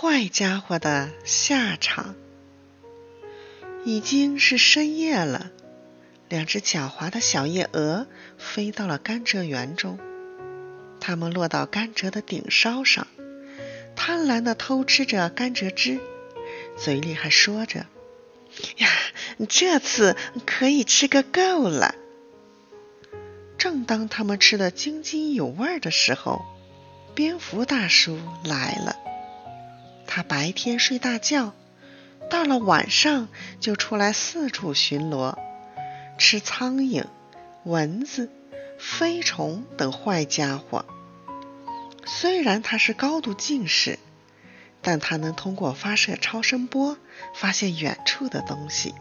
坏家伙的下场。已经是深夜了，两只狡猾的小夜蛾飞到了甘蔗园中。它们落到甘蔗的顶梢上，贪婪地偷吃着甘蔗汁，嘴里还说着：“呀，这次可以吃个够了。”正当他们吃得津津有味的时候，蝙蝠大叔来了。他白天睡大觉。到了晚上，就出来四处巡逻，吃苍蝇、蚊子、飞虫等坏家伙。虽然他是高度近视，但他能通过发射超声波发现远处的东西。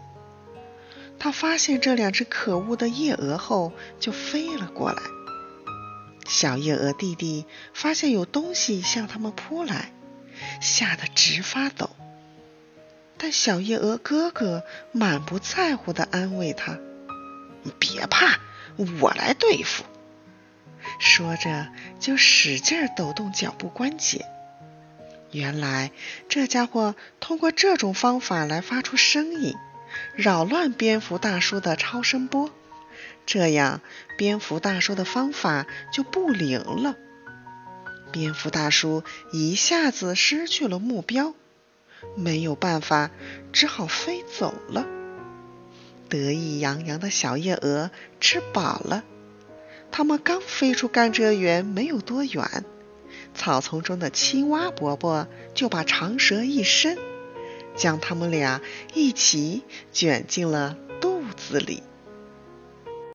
他发现这两只可恶的夜蛾后，就飞了过来。小夜蛾弟弟发现有东西向他们扑来，吓得直发抖。但小夜蛾哥哥满不在乎地安慰他：“别怕，我来对付。”说着就使劲抖动脚部关节。原来这家伙通过这种方法来发出声音，扰乱蝙蝠大叔的超声波，这样蝙蝠大叔的方法就不灵了。蝙蝠大叔一下子失去了目标。没有办法，只好飞走了。得意洋洋的小夜蛾吃饱了，它们刚飞出甘蔗园没有多远，草丛中的青蛙伯伯就把长舌一伸，将它们俩一起卷进了肚子里。